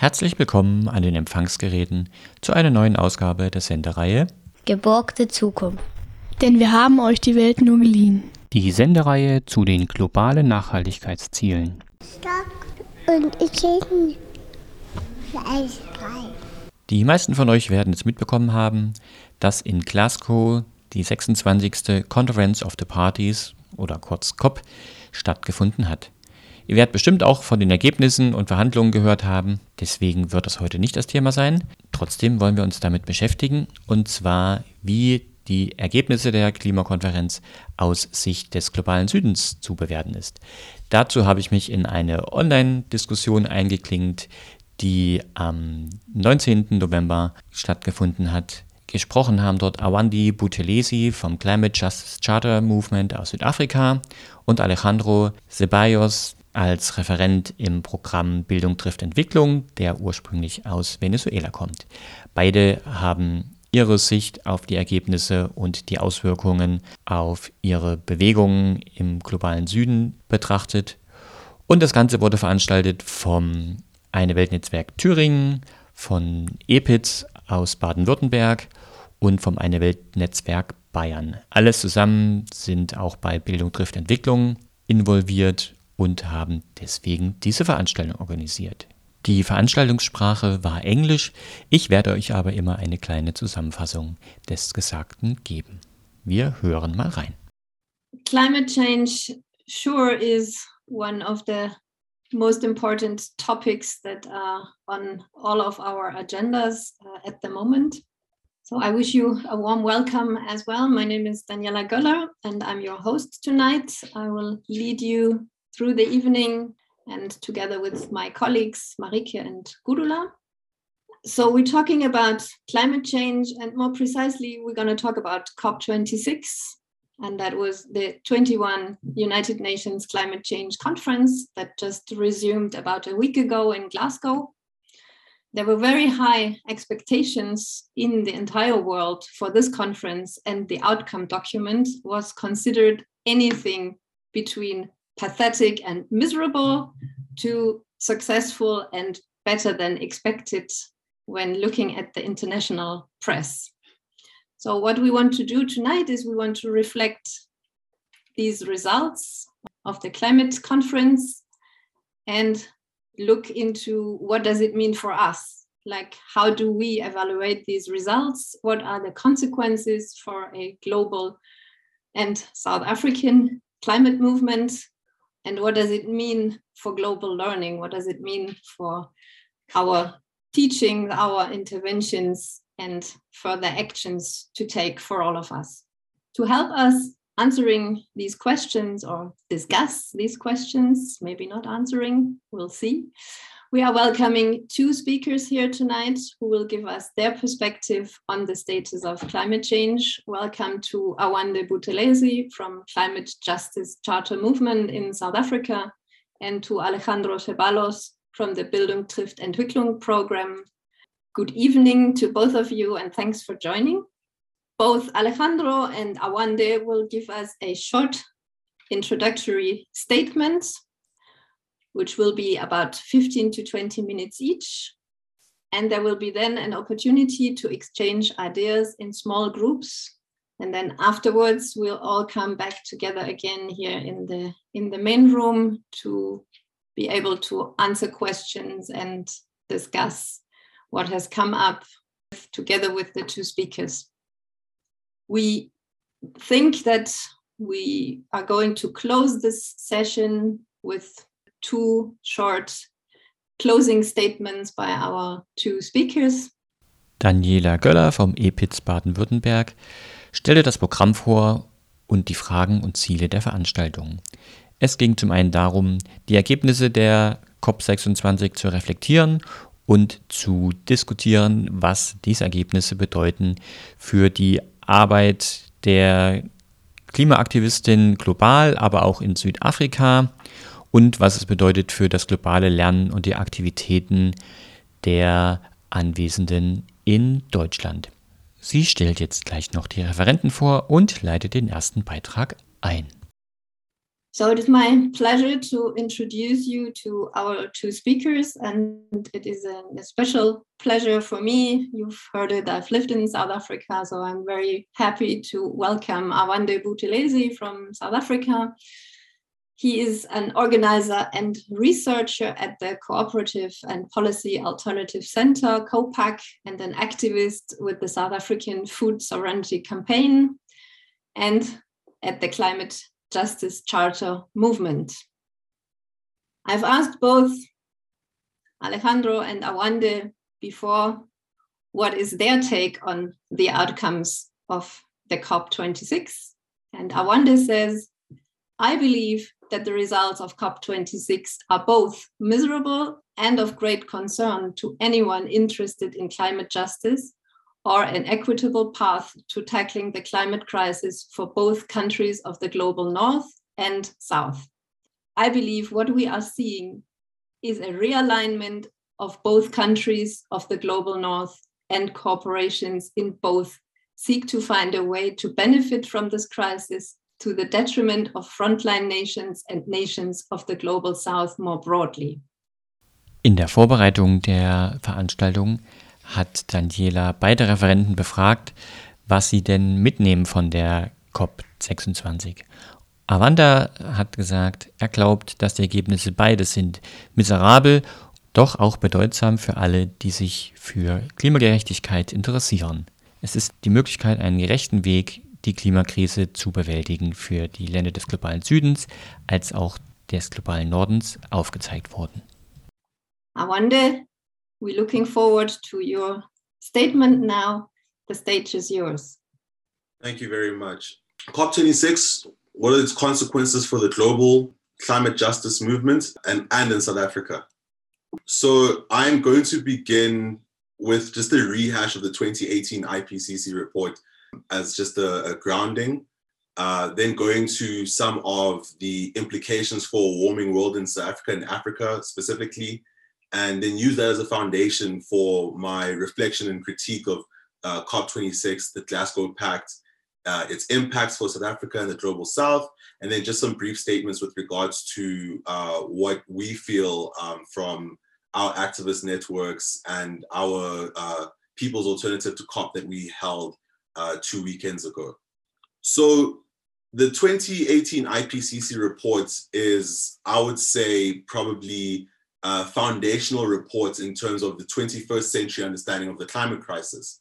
Herzlich willkommen an den Empfangsgeräten zu einer neuen Ausgabe der Sendereihe Geborgte Zukunft. Denn wir haben euch die Welt nur geliehen. Die Sendereihe zu den globalen Nachhaltigkeitszielen. Stock und. Eisfrei. Die meisten von euch werden es mitbekommen haben, dass in Glasgow die 26. Conference of the Parties oder kurz COP stattgefunden hat. Ihr werdet bestimmt auch von den Ergebnissen und Verhandlungen gehört haben, deswegen wird das heute nicht das Thema sein. Trotzdem wollen wir uns damit beschäftigen und zwar, wie die Ergebnisse der Klimakonferenz aus Sicht des globalen Südens zu bewerten ist. Dazu habe ich mich in eine Online-Diskussion eingeklinkt, die am 19. November stattgefunden hat. Gesprochen haben dort Awandi Buthelezi vom Climate Justice Charter Movement aus Südafrika und Alejandro Ceballos als Referent im Programm Bildung trifft Entwicklung, der ursprünglich aus Venezuela kommt. Beide haben ihre Sicht auf die Ergebnisse und die Auswirkungen auf ihre Bewegungen im globalen Süden betrachtet. Und das Ganze wurde veranstaltet vom Eine Weltnetzwerk Thüringen, von EPITS aus Baden-Württemberg und vom Eine Weltnetzwerk Bayern. Alles zusammen sind auch bei Bildung trifft Entwicklung involviert und haben deswegen diese Veranstaltung organisiert. Die Veranstaltungssprache war Englisch, ich werde euch aber immer eine kleine Zusammenfassung des Gesagten geben. Wir hören mal rein. Climate change sure is one of the most important topics that are on all of our agendas uh, at the moment. So I wish you a warm welcome as well. My name is Daniela Göller and I'm your host tonight. I will lead you through the evening and together with my colleagues Marike and Gudula. So we're talking about climate change and more precisely we're going to talk about COP26 and that was the 21 United Nations Climate Change Conference that just resumed about a week ago in Glasgow. There were very high expectations in the entire world for this conference, and the outcome document was considered anything between pathetic and miserable to successful and better than expected when looking at the international press. So, what we want to do tonight is we want to reflect these results of the climate conference and look into what does it mean for us? Like how do we evaluate these results? What are the consequences for a global and south african climate movement and what does it mean for global learning? What does it mean for our teaching our interventions and further actions to take for all of us? To help us answering these questions or discuss these questions maybe not answering we'll see we are welcoming two speakers here tonight who will give us their perspective on the status of climate change. Welcome to Awande Buthelezi from Climate Justice Charter Movement in South Africa and to Alejandro Ceballos from the Bildung trifft Entwicklung program. Good evening to both of you and thanks for joining. Both Alejandro and Awande will give us a short introductory statement which will be about 15 to 20 minutes each. And there will be then an opportunity to exchange ideas in small groups. And then afterwards, we'll all come back together again here in the in the main room to be able to answer questions and discuss what has come up together with the two speakers. We think that we are going to close this session with two short closing statements by our two speakers. Daniela Göller vom EPITS Baden-Württemberg stellte das Programm vor und die Fragen und Ziele der Veranstaltung. Es ging zum einen darum, die Ergebnisse der COP26 zu reflektieren und zu diskutieren, was diese Ergebnisse bedeuten für die Arbeit der Klimaaktivistin global, aber auch in Südafrika und was es bedeutet für das globale Lernen und die Aktivitäten der Anwesenden in Deutschland. Sie stellt jetzt gleich noch die Referenten vor und leitet den ersten Beitrag ein. So it is my pleasure to introduce you to our two speakers, and it is a, special pleasure for me. You've heard it, I've lived in South Africa, so I'm very happy to welcome Awande Buthelezi from South Africa. He is an organizer and researcher at the Cooperative and Policy Alternative Center, COPAC, and an activist with the South African Food Sovereignty Campaign and at the Climate Justice Charter movement. I've asked both Alejandro and Awande before what is their take on the outcomes of the COP26. And Awande says, I believe that the results of COP26 are both miserable and of great concern to anyone interested in climate justice or an equitable path to tackling the climate crisis for both countries of the global north and south. I believe what we are seeing is a realignment of both countries of the global north and corporations in both seek to find a way to benefit from this crisis to the detriment of frontline nations and nations of the global south more broadly. In der Vorbereitung der Veranstaltung hat Daniela beide Referenten befragt, was sie denn mitnehmen von der COP26. Avanda hat gesagt, er glaubt, dass die Ergebnisse beides sind miserabel, doch auch bedeutsam für alle, die sich für Klimagerechtigkeit interessieren. Es ist die Möglichkeit, einen gerechten Weg, die Klimakrise zu bewältigen für die Länder des globalen Südens als auch des globalen Nordens aufgezeigt worden. Awande We're looking forward to your statement now. The stage is yours. Thank you very much. COP26, what are its consequences for the global climate justice movement and, and in South Africa? So I'm going to begin with just a rehash of the 2018 IPCC report as just a, a grounding, uh, then going to some of the implications for a warming world in South Africa and Africa specifically, and then use that as a foundation for my reflection and critique of uh, COP26, the Glasgow Pact, uh, its impacts for South Africa and the global South, and then just some brief statements with regards to uh, what we feel um, from our activist networks and our uh, People's Alternative to COP that we held uh, two weekends ago. So the 2018 IPCC report is, I would say, probably uh, foundational report in terms of the 21st century understanding of the climate crisis.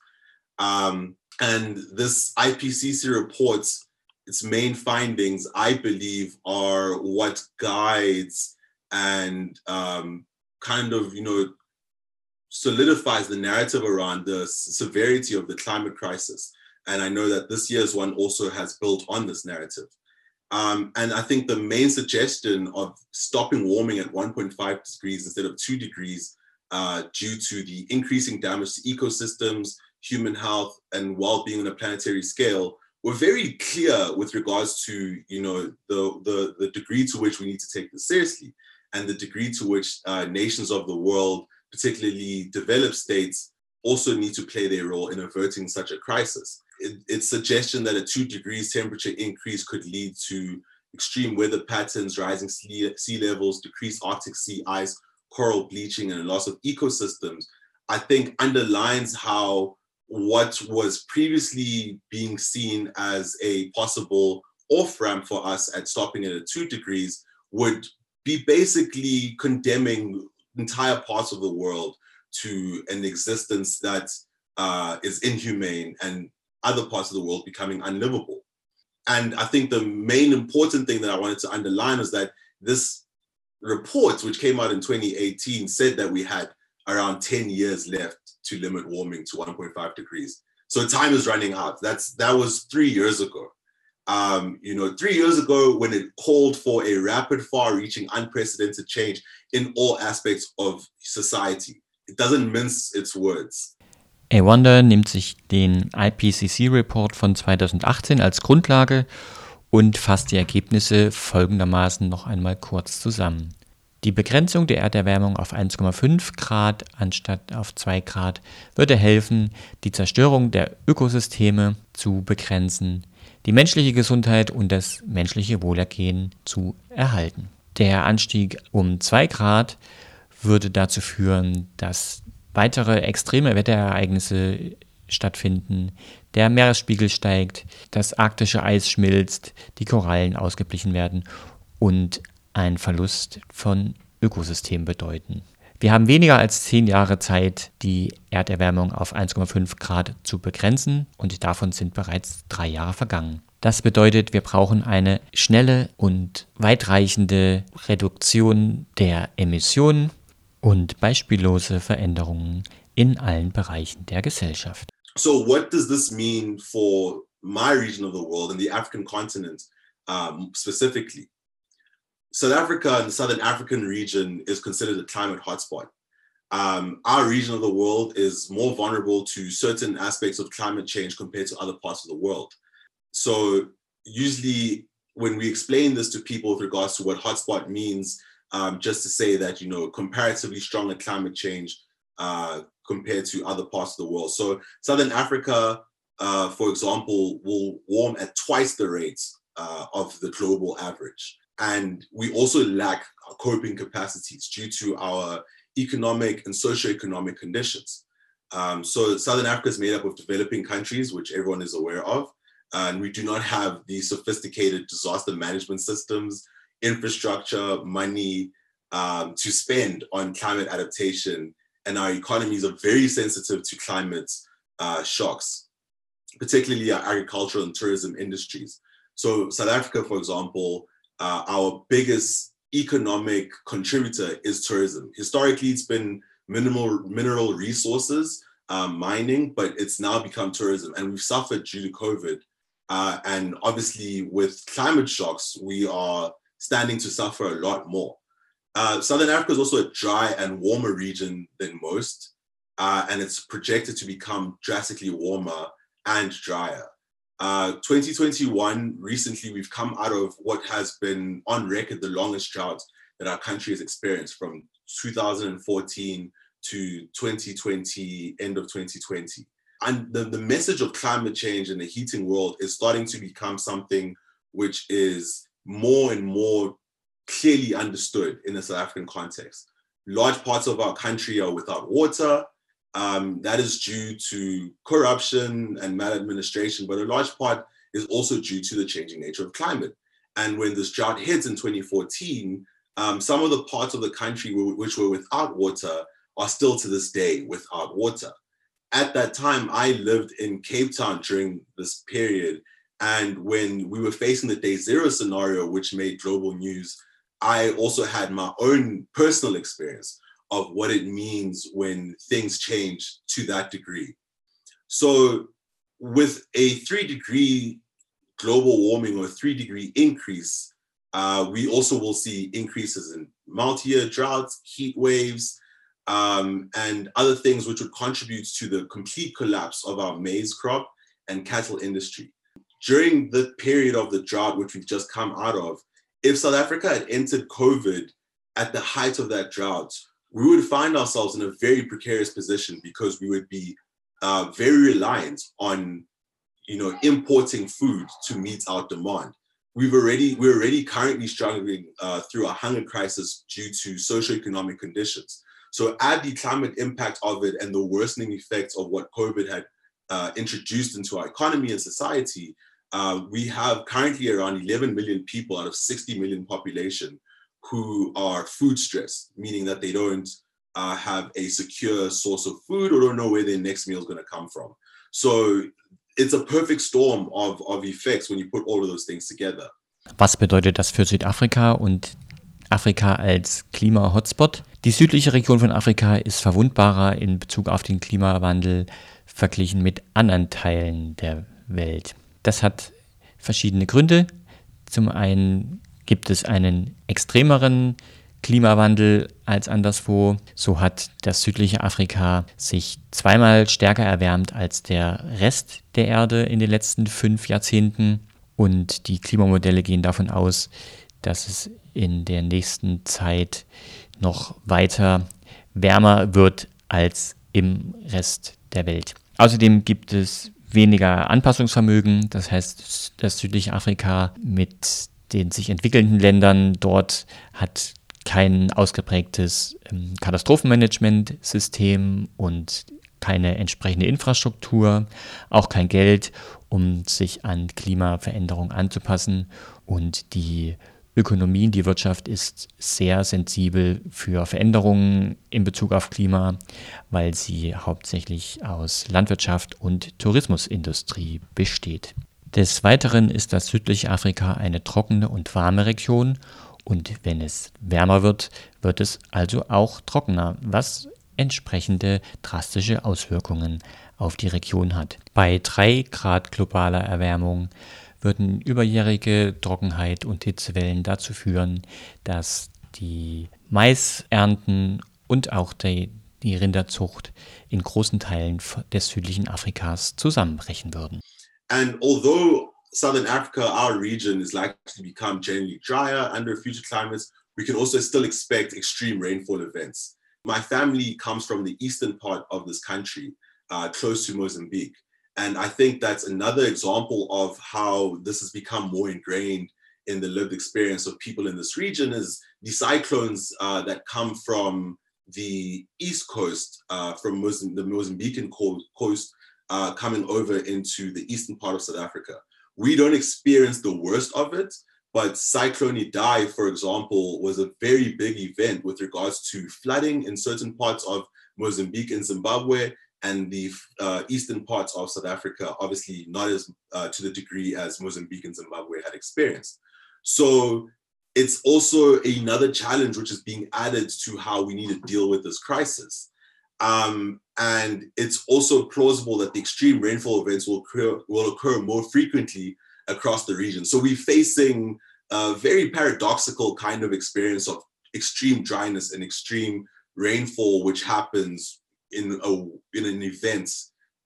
Um, and this IPCC reports, its main findings, I believe, are what guides and um, kind of, you know, solidifies the narrative around the severity of the climate crisis. And I know that this year's one also has built on this narrative. Um, and I think the main suggestion of stopping warming at 1.5 degrees instead of 2 degrees uh, due to the increasing damage to ecosystems, human health, and well-being on a planetary scale were very clear with regards to you know the, the, the degree to which we need to take this seriously and the degree to which uh, nations of the world, particularly developed states, also need to play their role in averting such a crisis it, its suggestion that a two degrees temperature increase could lead to extreme weather patterns, rising sea, sea levels, decreased Arctic sea ice, coral bleaching, and a loss of ecosystems, I think underlines how what was previously being seen as a possible off ramp for us at stopping it at two degrees would be basically condemning entire parts of the world to an existence that uh, is inhumane and other parts of the world becoming unlivable. And I think the main important thing that I wanted to underline is that this report, which came out in 2018, said that we had around 10 years left to limit warming to 1.5 degrees. So time is running out. That's that was three years ago. Um, you know, three years ago when it called for a rapid, far-reaching, unprecedented change in all aspects of society. It doesn't mince its words. A Wonder nimmt sich den IPCC-Report von 2018 als Grundlage und fasst die Ergebnisse folgendermaßen noch einmal kurz zusammen. Die Begrenzung der Erderwärmung auf 1,5 Grad anstatt auf 2 Grad würde helfen, die Zerstörung der Ökosysteme zu begrenzen, die menschliche Gesundheit und das menschliche Wohlergehen zu erhalten. Der Anstieg um 2 Grad würde dazu führen, dass weitere extreme Wetterereignisse stattfinden, der Meeresspiegel steigt, das arktische Eis schmilzt, die Korallen ausgeblichen werden und ein Verlust von Ökosystemen bedeuten. Wir haben weniger als zehn Jahre Zeit, die Erderwärmung auf 1,5 Grad zu begrenzen und davon sind bereits drei Jahre vergangen. Das bedeutet, wir brauchen eine schnelle und weitreichende Reduktion der Emissionen und beispiellose Veränderungen in allen Bereichen der Gesellschaft. So, what does this mean for my region of the world and the African continent um, specifically? South Africa and the Southern African region is considered a climate hotspot. Um, our region of the world is more vulnerable to certain aspects of climate change compared to other parts of the world. So, usually, when we explain this to people with regards to what hotspot means, um, just to say that you know comparatively stronger climate change uh, compared to other parts of the world. So Southern Africa, uh, for example, will warm at twice the rates uh, of the global average. And we also lack coping capacities due to our economic and socioeconomic conditions. Um, so Southern Africa is made up of developing countries, which everyone is aware of. And we do not have the sophisticated disaster management systems, infrastructure, money um, to spend on climate adaptation and our economies are very sensitive to climate uh, shocks, particularly our agricultural and tourism industries. So, South Africa, for example, uh, our biggest economic contributor is tourism. Historically, it's been minimal mineral resources, um, mining, but it's now become tourism, and we've suffered due to COVID. Uh, and obviously, with climate shocks, we are standing to suffer a lot more. Uh, Southern Africa is also a dry and warmer region than most, uh, and it's projected to become drastically warmer and drier. Uh, 2021, recently, we've come out of what has been on record the longest drought that our country has experienced from 2014 to 2020, end of 2020. And the, the message of climate change in the heating world is starting to become something which is more and more clearly understood in the South African context. Large parts of our country are without water. Um, that is due to corruption and maladministration, but a large part is also due to the changing nature of climate. And when this drought hits in 2014, um, some of the parts of the country which were without water are still to this day without water. At that time, I lived in Cape Town during this period. And when we were facing the day zero scenario, which made global news, I also had my own personal experience of what it means when things change to that degree. So, with a three degree global warming or three degree increase, uh, we also will see increases in multi year droughts, heat waves, um, and other things which would contribute to the complete collapse of our maize crop and cattle industry. During the period of the drought, which we've just come out of, if South Africa had entered COVID at the height of that drought, we would find ourselves in a very precarious position because we would be uh, very reliant on, you know, importing food to meet our demand. We've already we're already currently struggling uh, through a hunger crisis due to socioeconomic conditions. So add the climate impact of it and the worsening effects of what COVID had uh, introduced into our economy and society, uh, we have currently around 11 million people out of 60 million population who are food stressed, meaning that they don't uh, have a secure source of food or don't know where their next meal is going to come from. So it's a perfect storm of, of effects when you put all of those things together. Was bedeutet das für Südafrika und Afrika als Klima-Hotspot? Die südliche Region von Afrika ist verwundbarer in Bezug auf den Klimawandel verglichen mit anderen Teilen der Welt. Das hat verschiedene Gründe. Zum einen gibt es einen extremeren Klimawandel als anderswo. So hat das südliche Afrika sich zweimal stärker erwärmt als der Rest der Erde in den letzten fünf Jahrzehnten. Und die Klimamodelle gehen davon aus, dass es in der nächsten Zeit noch weiter wärmer wird als im Rest der Welt. Außerdem gibt es weniger Anpassungsvermögen, das heißt, das südliche Afrika mit den sich entwickelnden Ländern dort hat kein ausgeprägtes ähm, Katastrophenmanagementsystem und keine entsprechende Infrastruktur, auch kein Geld, um sich an Klimaveränderungen anzupassen. Und die Ökonomie, die Wirtschaft ist sehr sensibel für Veränderungen in Bezug auf Klima, weil sie hauptsächlich aus Landwirtschaft und Tourismusindustrie besteht. Des Weiteren ist das südliche Afrika eine trockene und warme Region und wenn es wärmer wird, wird es also auch trockener, was entsprechende drastische Auswirkungen auf die Region hat. Bei 3 Grad globaler Erwärmung würden überjährige Trockenheit und Hitzewellen dazu führen, dass die Maisernten und auch die, die Rinderzucht in großen Teilen des südlichen Afrikas zusammenbrechen würden. And although Southern Africa, our region, is likely to become generally drier under future climates, we can also still expect extreme rainfall events. My family comes from the eastern part of this country, uh, close to Mozambique. And I think that's another example of how this has become more ingrained in the lived experience of people in this region is the cyclones uh, that come from the east coast, uh, from Mozamb- the Mozambican coast, uh, coming over into the eastern part of South Africa. We don't experience the worst of it, but Cyclone Idai, for example, was a very big event with regards to flooding in certain parts of Mozambique and Zimbabwe and the uh, eastern parts of South Africa, obviously not as uh, to the degree as Mozambique and Zimbabwe had experienced. So it's also another challenge which is being added to how we need to deal with this crisis. Um, and it's also plausible that the extreme rainfall events will occur, will occur more frequently across the region. So we're facing a very paradoxical kind of experience of extreme dryness and extreme rainfall, which happens in a in an event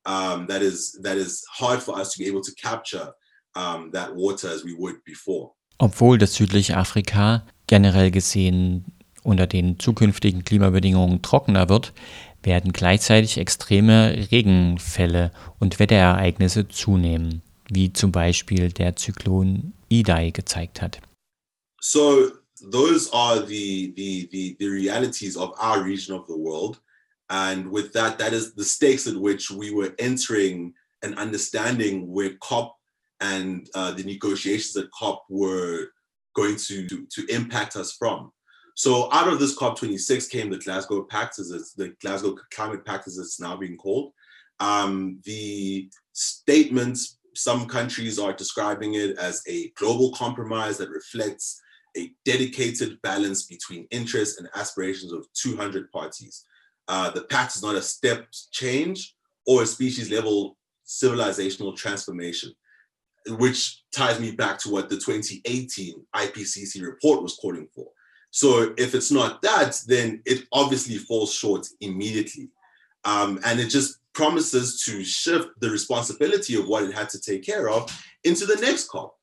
um, that is that is hard for us to be able to capture um, that water as we would before. Obwohl das südliche Afrika generell gesehen unter den zukünftigen Klimabedingungen trockener wird, werden gleichzeitig extreme Regenfälle und Wetterereignisse zunehmen, wie zum Beispiel der Zyklon Idai gezeigt hat. So those are the, the, the, the realities of our region of the world. And with that, that is the stakes at which we were entering and understanding where COP and uh, the negotiations at COP were going to, to, to impact us from. So out of this COP26 came the Glasgow Pact, as it's the Glasgow Climate Pact, as it's now being called. Um, the statements, some countries are describing it as a global compromise that reflects a dedicated balance between interests and aspirations of 200 parties. Uh, the pact is not a step change or a species level civilizational transformation, which ties me back to what the 2018 IPCC report was calling for. So if it's not that, then it obviously falls short immediately. Um, and it just promises to shift the responsibility of what it had to take care of into the next COP.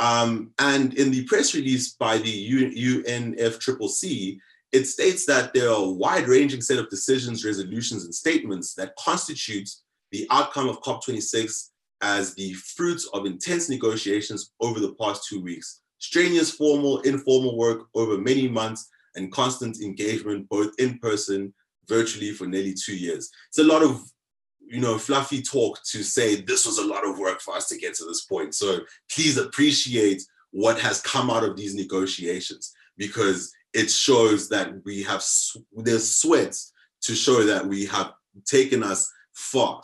Um, and in the press release by the UNFCCC, it states that there are a wide ranging set of decisions, resolutions, and statements that constitute the outcome of COP26 as the fruits of intense negotiations over the past two weeks strenuous formal, informal work over many months, and constant engagement, both in person, virtually for nearly two years. It's a lot of you know, fluffy talk to say this was a lot of work for us to get to this point. So please appreciate what has come out of these negotiations because it shows that we have there's sweat to show that we have taken us far.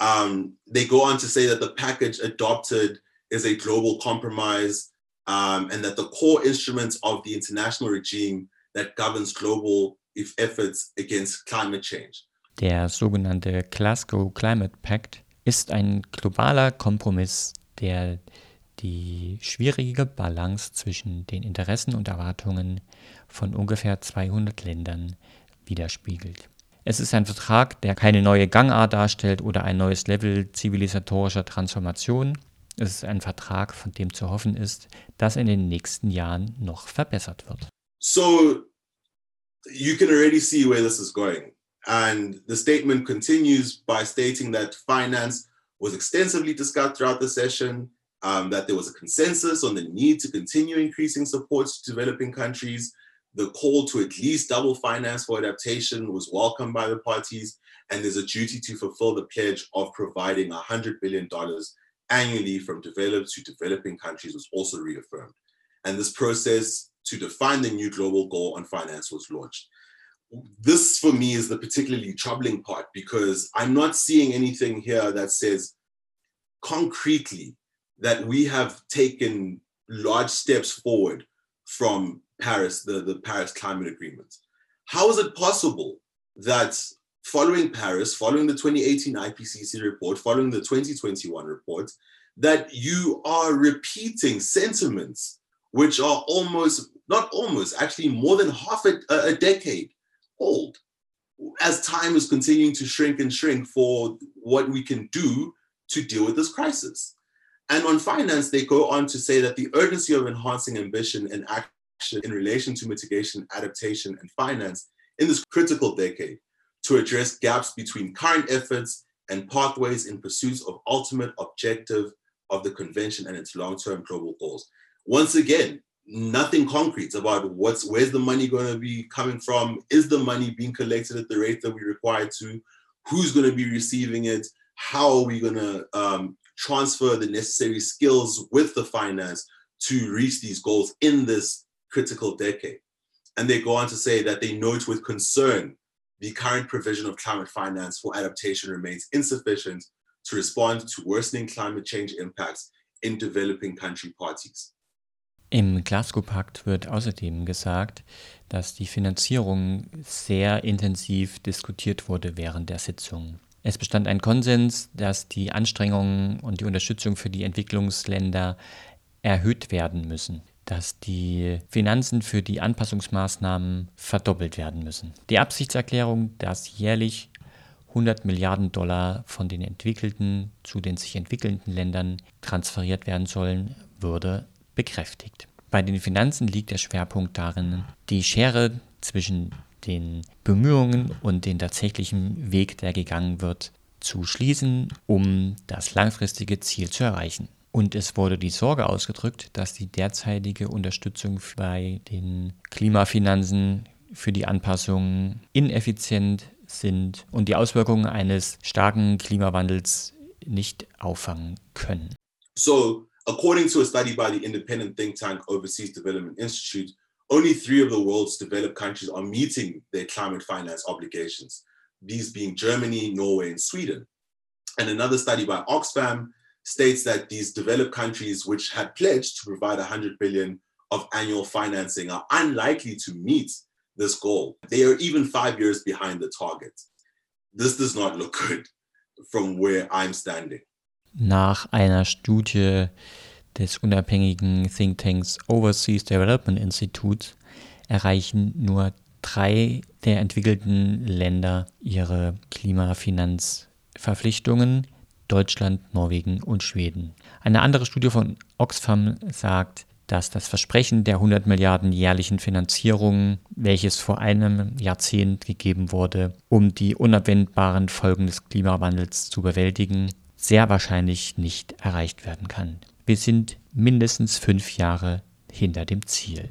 Um, they go on to say that the package adopted is a global compromise um, and that the core instruments of the international regime that governs global efforts against climate change. Der sogenannte Glasgow Climate Pact ist ein globaler Kompromiss, der die schwierige Balance zwischen den Interessen und Erwartungen von ungefähr 200 Ländern widerspiegelt. Es ist ein Vertrag, der keine neue Gangart darstellt oder ein neues Level zivilisatorischer Transformation, Es ist ein Vertrag, von dem zu hoffen ist, dass in den nächsten Jahren noch verbessert wird. So you can already see where this is going. And the statement continues by stating that finance was extensively discussed throughout the session, um, that there was a consensus on the need to continue increasing support to developing countries. The call to at least double finance for adaptation was welcomed by the parties, and there's a duty to fulfill the pledge of providing $100 billion annually from developed to developing countries was also reaffirmed. And this process to define the new global goal on finance was launched. This, for me, is the particularly troubling part because I'm not seeing anything here that says concretely that we have taken large steps forward from Paris, the, the Paris Climate Agreement. How is it possible that following Paris, following the 2018 IPCC report, following the 2021 report, that you are repeating sentiments which are almost, not almost, actually more than half a, a decade old, as time is continuing to shrink and shrink for what we can do to deal with this crisis. And on finance, they go on to say that the urgency of enhancing ambition and action in relation to mitigation, adaptation, and finance in this critical decade to address gaps between current efforts and pathways in pursuit of ultimate objective of the convention and its long-term global goals. Once again, nothing concrete about what's where's the money going to be coming from? Is the money being collected at the rate that we require to? Who's going to be receiving it? How are we going to um, transfer the necessary skills with the finance to reach these goals in this critical decade and they go on to say that they note with concern the current provision of climate finance for adaptation remains insufficient to respond to worsening climate change impacts in developing country parties. Im Glasgow-Pakt wird außerdem gesagt, dass die Finanzierung sehr intensiv diskutiert wurde während der Sitzung. Es bestand ein Konsens, dass die Anstrengungen und die Unterstützung für die Entwicklungsländer erhöht werden müssen, dass die Finanzen für die Anpassungsmaßnahmen verdoppelt werden müssen. Die Absichtserklärung, dass jährlich 100 Milliarden Dollar von den entwickelten zu den sich entwickelnden Ländern transferiert werden sollen, würde bekräftigt. Bei den Finanzen liegt der Schwerpunkt darin, die Schere zwischen den Bemühungen und den tatsächlichen Weg, der gegangen wird, zu schließen, um das langfristige Ziel zu erreichen. Und es wurde die Sorge ausgedrückt, dass die derzeitige Unterstützung bei den Klimafinanzen für die Anpassung ineffizient sind und die Auswirkungen eines starken Klimawandels nicht auffangen können. So According to a study by the independent think tank Overseas Development Institute, only three of the world's developed countries are meeting their climate finance obligations, these being Germany, Norway, and Sweden. And another study by Oxfam states that these developed countries, which had pledged to provide 100 billion of annual financing, are unlikely to meet this goal. They are even five years behind the target. This does not look good from where I'm standing. Nach einer Studie des unabhängigen Thinktanks Overseas Development Institute erreichen nur drei der entwickelten Länder ihre Klimafinanzverpflichtungen, Deutschland, Norwegen und Schweden. Eine andere Studie von Oxfam sagt, dass das Versprechen der 100 Milliarden jährlichen Finanzierung, welches vor einem Jahrzehnt gegeben wurde, um die unabwendbaren Folgen des Klimawandels zu bewältigen, sehr wahrscheinlich nicht erreicht werden kann. Wir sind mindestens fünf Jahre hinter dem Ziel.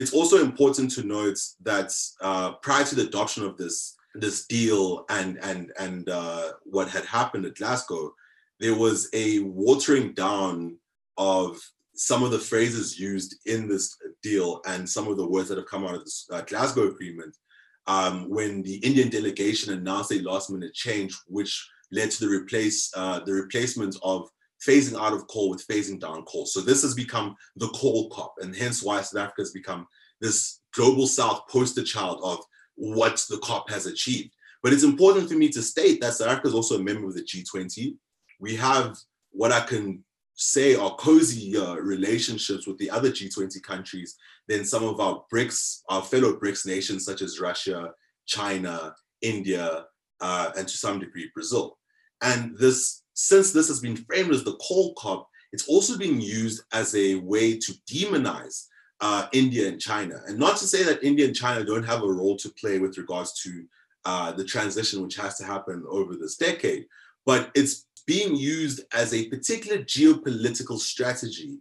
It's also important to note that uh, prior to the adoption of this this deal and and and uh, what had happened at Glasgow, there was a watering down of some of the phrases used in this deal and some of the words that have come out of this uh, Glasgow agreement. Um, when the Indian delegation announced a last minute change, which led to the replace uh, the replacement of phasing out of coal with phasing down coal. So this has become the coal cop, and hence why South Africa has become this global South poster child of what the COP has achieved. But it's important for me to state that South Africa is also a member of the G20. We have what I can say are cozy uh, relationships with the other G20 countries than some of our BRICS, our fellow BRICS nations such as Russia, China, India, uh, and to some degree Brazil. And this, since this has been framed as the coal COP, it's also being used as a way to demonize uh, India and China. And not to say that India and China don't have a role to play with regards to uh, the transition which has to happen over this decade, but it's being used as a particular geopolitical strategy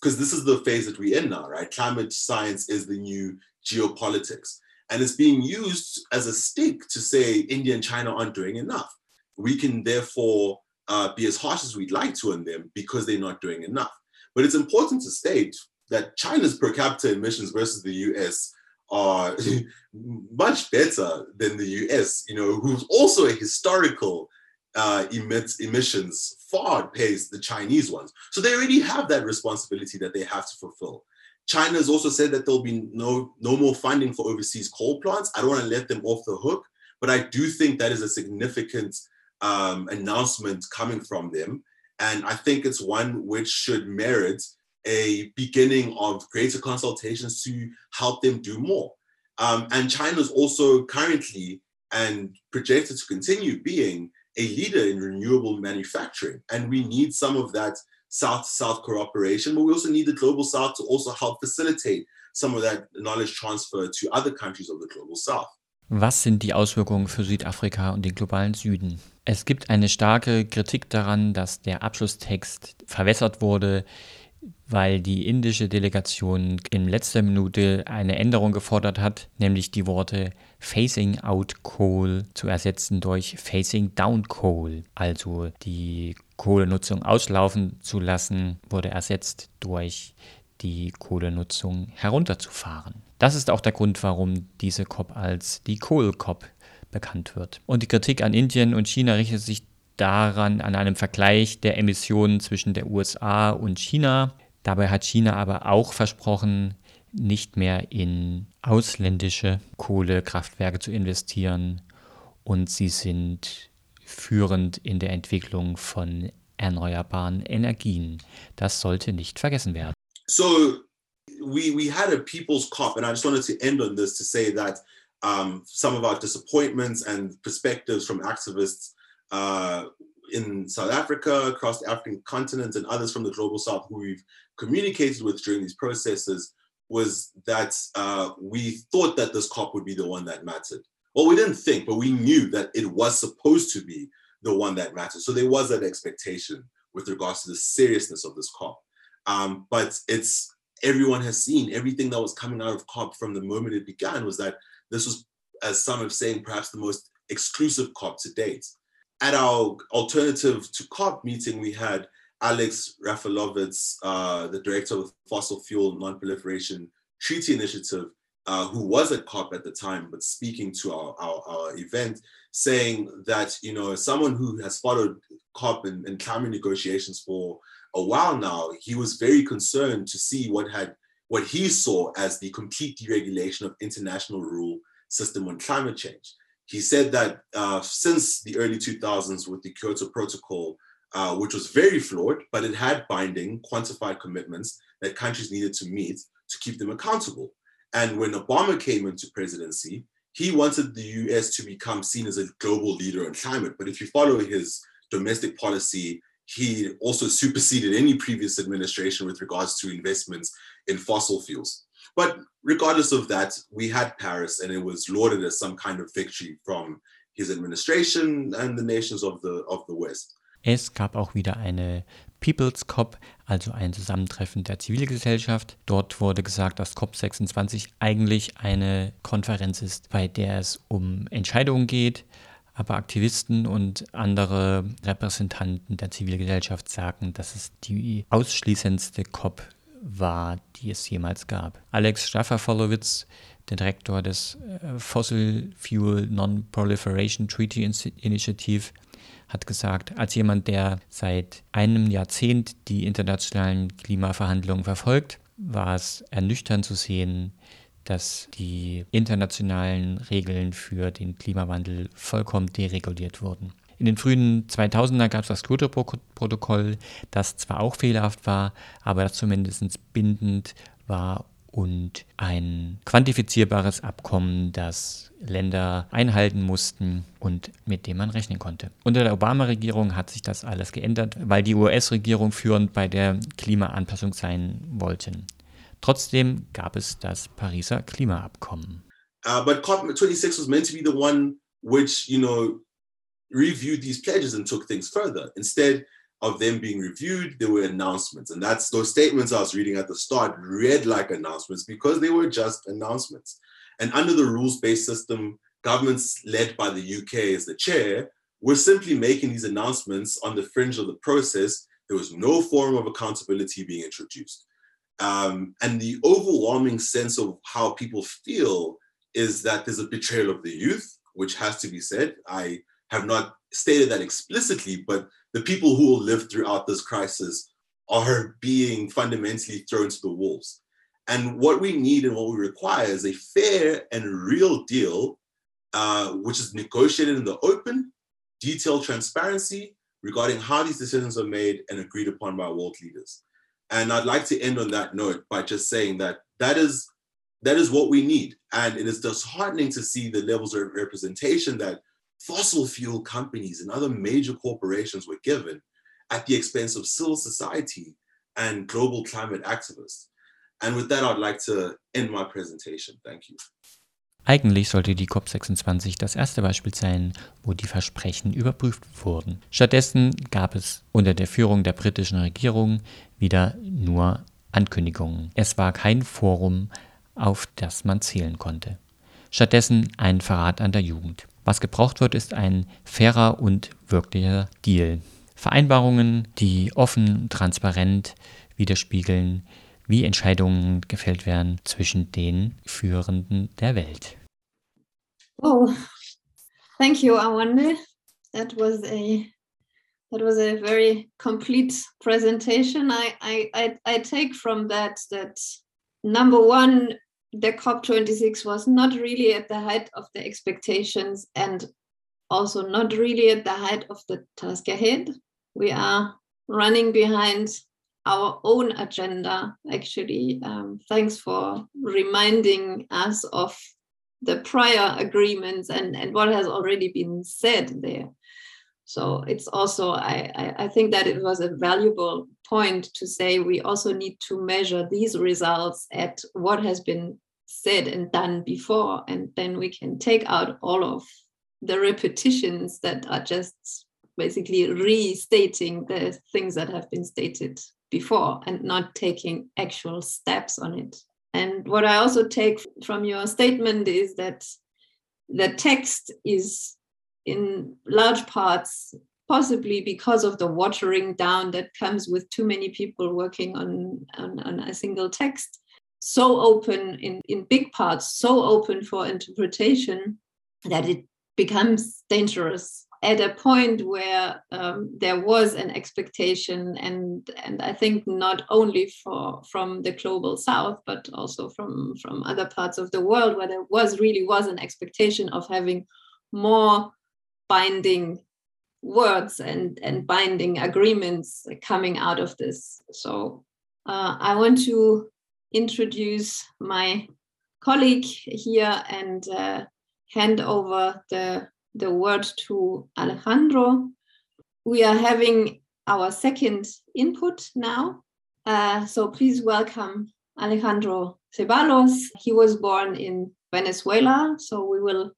because this is the phase that we're in now, right? Climate science is the new geopolitics. And it's being used as a stick to say India and China aren't doing enough. We can therefore uh, be as harsh as we'd like to on them because they're not doing enough. But it's important to state that China's per capita emissions versus the US are much better than the US, you know, who's also a historical uh, emits emissions far outpace the Chinese ones. So they already have that responsibility that they have to fulfill. China has also said that there'll be no, no more funding for overseas coal plants. I don't want to let them off the hook, but I do think that is a significant um, announcement coming from them. And I think it's one which should merit a beginning of greater consultations to help them do more. Um, and China is also currently and projected to continue being a leader in renewable manufacturing. And we need some of that South South cooperation, but we also need the global South to also help facilitate some of that knowledge transfer to other countries of the global South. Was sind die Auswirkungen für Südafrika und den globalen Süden? Es gibt eine starke Kritik daran, dass der Abschlusstext verwässert wurde, weil die indische Delegation in letzter Minute eine Änderung gefordert hat, nämlich die Worte Phasing out Coal zu ersetzen durch Phasing down Coal. Also die Kohlenutzung auslaufen zu lassen, wurde ersetzt durch die Kohlenutzung herunterzufahren. Das ist auch der Grund, warum diese COP als die Kohl-COP bekannt wird. Und die Kritik an Indien und China richtet sich daran an einem Vergleich der Emissionen zwischen der USA und China. Dabei hat China aber auch versprochen, nicht mehr in ausländische Kohlekraftwerke zu investieren und sie sind führend in der Entwicklung von erneuerbaren Energien. Das sollte nicht vergessen werden. So we we had a people's cop and I just wanted to end on this to say that um, some of our disappointments and perspectives from activists uh, in South Africa, across the African continent, and others from the global south who we've communicated with during these processes was that uh, we thought that this COP would be the one that mattered. Well, we didn't think, but we knew that it was supposed to be the one that mattered. So there was that expectation with regards to the seriousness of this COP. Um, but it's everyone has seen everything that was coming out of COP from the moment it began was that this was, as some have saying, perhaps the most exclusive COP to date. At our alternative to COP meeting, we had Alex Rafalowicz, uh, the director of the Fossil Fuel Non-Proliferation Treaty Initiative, uh, who was at COP at the time, but speaking to our, our, our, event, saying that, you know, someone who has followed COP and, and climate negotiations for a while now, he was very concerned to see what had what he saw as the complete deregulation of international rule system on climate change. He said that uh, since the early 2000s with the Kyoto Protocol, uh, which was very flawed, but it had binding, quantified commitments that countries needed to meet to keep them accountable. And when Obama came into presidency, he wanted the US to become seen as a global leader on climate. But if you follow his domestic policy, he also superseded any previous administration with regards to investments in fossil fuels. But regardless of that, we had Paris and it was lauded as some kind of victory from his administration and the nations of the, of the West. Es gab auch wieder eine People's COP, also ein Zusammentreffen der Zivilgesellschaft. Dort wurde gesagt, dass COP26 eigentlich eine Konferenz ist, bei der es um Entscheidungen geht, aber Aktivisten und andere Repräsentanten der Zivilgesellschaft sagen, dass es die ausschließendste COP war, die es jemals gab. Alex Staffer-Followitz, der Direktor des äh, Fossil Fuel Non-Proliferation Treaty Initiative, hat gesagt, als jemand, der seit einem Jahrzehnt die internationalen Klimaverhandlungen verfolgt, war es ernüchternd zu sehen, dass die internationalen Regeln für den Klimawandel vollkommen dereguliert wurden. In den frühen 2000er gab es das Kyoto-Protokoll, das zwar auch fehlerhaft war, aber das zumindest bindend war und ein quantifizierbares Abkommen, das Länder einhalten mussten und mit dem man rechnen konnte. Unter der Obama-Regierung hat sich das alles geändert, weil die US-Regierung führend bei der Klimaanpassung sein wollte. Trotzdem gab es das Pariser Klimaabkommen. Uh, but COP26 was meant to be the one which, you know, reviewed these pledges and took things further. Instead, of them being reviewed, there were announcements. And that's those statements I was reading at the start read like announcements because they were just announcements. And under the rules based system, governments led by the UK as the chair were simply making these announcements on the fringe of the process. There was no form of accountability being introduced. Um, and the overwhelming sense of how people feel is that there's a betrayal of the youth, which has to be said. I have not stated that explicitly, but the people who will live throughout this crisis are being fundamentally thrown to the wolves. And what we need and what we require is a fair and real deal, uh, which is negotiated in the open, detailed transparency regarding how these decisions are made and agreed upon by world leaders. And I'd like to end on that note by just saying that that is that is what we need. And it is disheartening to see the levels of representation that fossil fuel companies and other major corporations were given at the expense of civil society and global climate activists. And with that, I'd like to end my presentation. Thank you. Eigentlich sollte die COP26 das erste Beispiel sein, wo die Versprechen überprüft wurden. Stattdessen gab es unter der Führung der britischen Regierung wieder nur Ankündigungen. Es war kein Forum, auf das man zählen konnte. Stattdessen ein Verrat an der Jugend. Was gebraucht wird, ist ein fairer und wirklicher Deal. Vereinbarungen, die offen, transparent widerspiegeln, wie Entscheidungen gefällt werden zwischen den Führenden der Welt. Oh, thank you, Awande. That was a that was a very complete presentation. I I I, I take from that that number one, the COP26 was not really at the height of the expectations and also not really at the height of the task ahead. We are running behind our own agenda, actually. Um, thanks for reminding us of the prior agreements and, and what has already been said there. So it's also, I, I, I think that it was a valuable point to say we also need to measure these results at what has been said and done before and then we can take out all of the repetitions that are just basically restating the things that have been stated before and not taking actual steps on it. And what i also take from your statement is that the text is in large parts possibly because of the watering down that comes with too many people working on, on, on a single text. So open in, in big parts, so open for interpretation that it becomes dangerous at a point where um, there was an expectation and and I think not only for from the global south but also from from other parts of the world where there was really was an expectation of having more binding words and and binding agreements coming out of this so uh, I want to introduce my colleague here and uh, hand over the, the word to Alejandro. We are having our second input now. Uh, so please welcome Alejandro Ceballos. He was born in Venezuela, so we will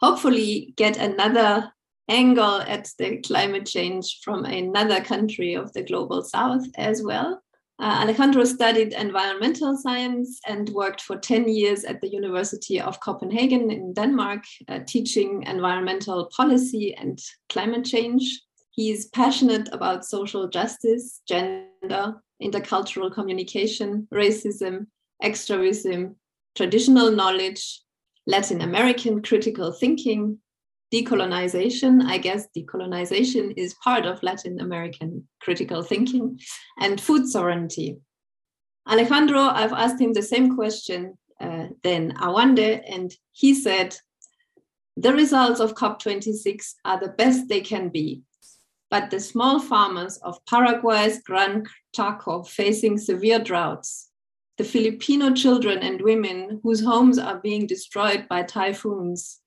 hopefully get another angle at the climate change from another country of the global south as well. Uh, Alejandro studied environmental science and worked for 10 years at the University of Copenhagen in Denmark, uh, teaching environmental policy and climate change. He's passionate about social justice, gender, intercultural communication, racism, extremism, traditional knowledge, Latin American critical thinking, decolonization. I guess decolonization is part of Latin American critical thinking and food sovereignty. Alejandro, I've asked him the same question uh, then Awande, and he said, the results of COP26 are the best they can be, but the small farmers of Paraguay's Gran Chaco facing severe droughts, the Filipino children and women whose homes are being destroyed by typhoons,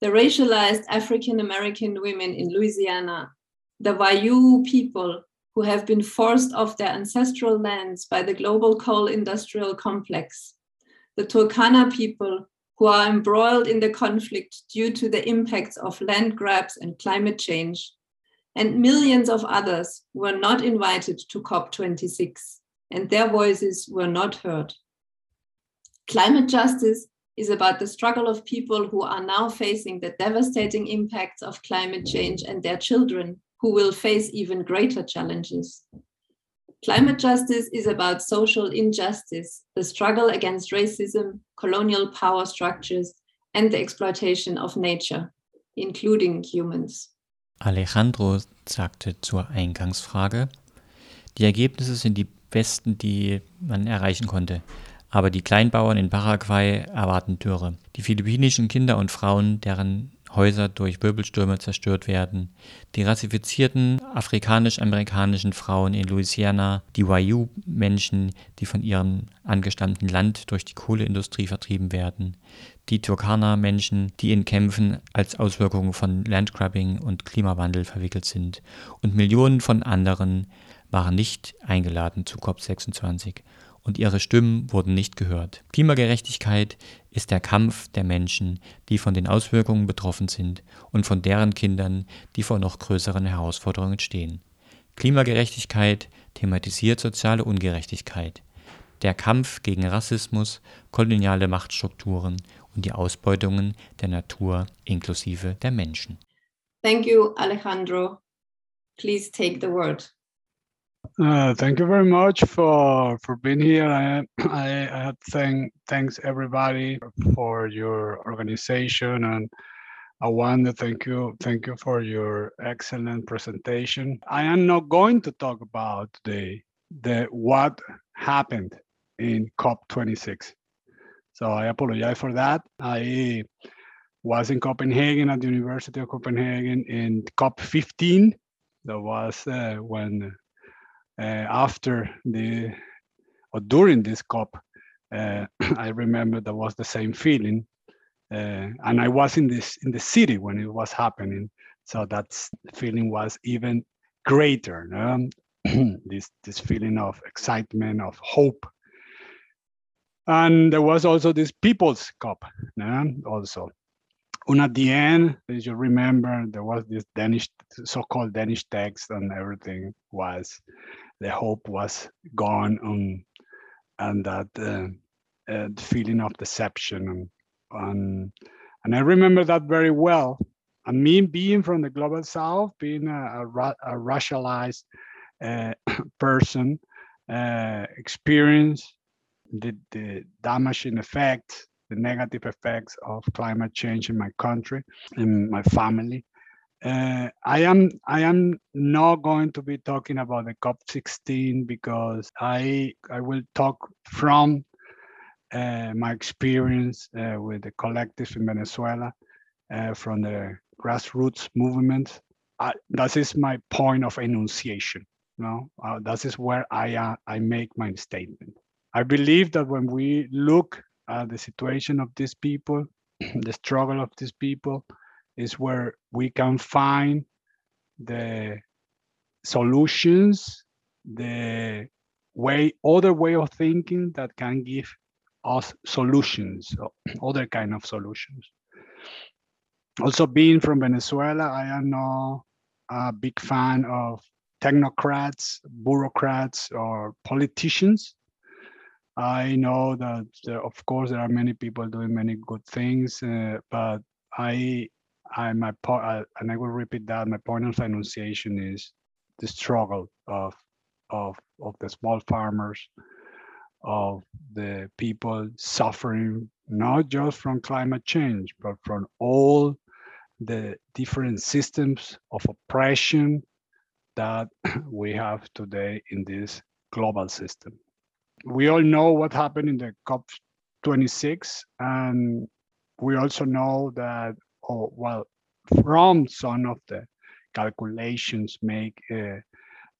the racialized African American women in Louisiana, the Wayuu people who have been forced off their ancestral lands by the global coal industrial complex, the Turkana people who are embroiled in the conflict due to the impacts of land grabs and climate change, and millions of others were not invited to COP26 and their voices were not heard. Climate justice is about the struggle of people who are now facing the devastating impacts of climate change and their children who will face even greater challenges. Climate justice is about social injustice, the struggle against racism, colonial power structures, and the exploitation of nature, including humans. Alejandro sagte zur Eingangsfrage, die Ergebnisse sind die besten, die man erreichen konnte. Aber die Kleinbauern in Paraguay erwarten Dürre. Die philippinischen Kinder und Frauen, deren Häuser durch Wirbelstürme zerstört werden, die rassifizierten afrikanisch-amerikanischen Frauen in Louisiana, die Wayuu-Menschen, die von ihrem angestammten Land durch die Kohleindustrie vertrieben werden, die Turkana-Menschen, die in Kämpfen als Auswirkungen von Landgrabbing und Klimawandel verwickelt sind, und Millionen von anderen waren nicht eingeladen zu COP26 und ihre Stimmen wurden nicht gehört. Klimagerechtigkeit ist der Kampf der Menschen, die von den Auswirkungen betroffen sind und von deren Kindern, die vor noch größeren Herausforderungen stehen. Klimagerechtigkeit thematisiert soziale Ungerechtigkeit, der Kampf gegen Rassismus, koloniale Machtstrukturen und die Ausbeutungen der Natur inklusive der Menschen. Thank you, Alejandro. Please take the word. Uh, thank you very much for for being here. I I, I thank thanks everybody for your organization, and I want to thank you thank you for your excellent presentation. I am not going to talk about the the what happened in COP26, so I apologize for that. I was in Copenhagen at the University of Copenhagen in COP15. That was uh, when after the or during this COP, uh, I remember there was the same feeling, uh, and I was in this in the city when it was happening, so that feeling was even greater. No? this this feeling of excitement, of hope, and there was also this People's COP, no? also. And at the end, as you remember, there was this Danish, so-called Danish text, and everything was the hope was gone and and that uh, uh, feeling of deception and, and and I remember that very well. And me being from the global south, being a, a, a racialized uh, person, uh, experience the, the damaging effects, the negative effects of climate change in my country, in my family, uh, I am I am not going to be talking about the COP16 because I I will talk from uh, my experience uh, with the collective in Venezuela, uh, from the grassroots movement. that is my point of enunciation. You know? Uh, that is where I uh, I make my statement. I believe that when we look at the situation of these people, the struggle of these people, is where we can find the solutions, the way, other way of thinking that can give us solutions, other kind of solutions. Also being from Venezuela, I am not a big fan of technocrats, bureaucrats, or politicians. I know that, uh, of course, there are many people doing many good things, uh, but I I my uh, and I will repeat that. My point of enunciation is the struggle of of of the small farmers, of the people suffering not just from climate change, but from all the different systems of oppression that we have today in this global system. We all know what happened in the COP26, and we also know that or well, from some of the calculations made uh,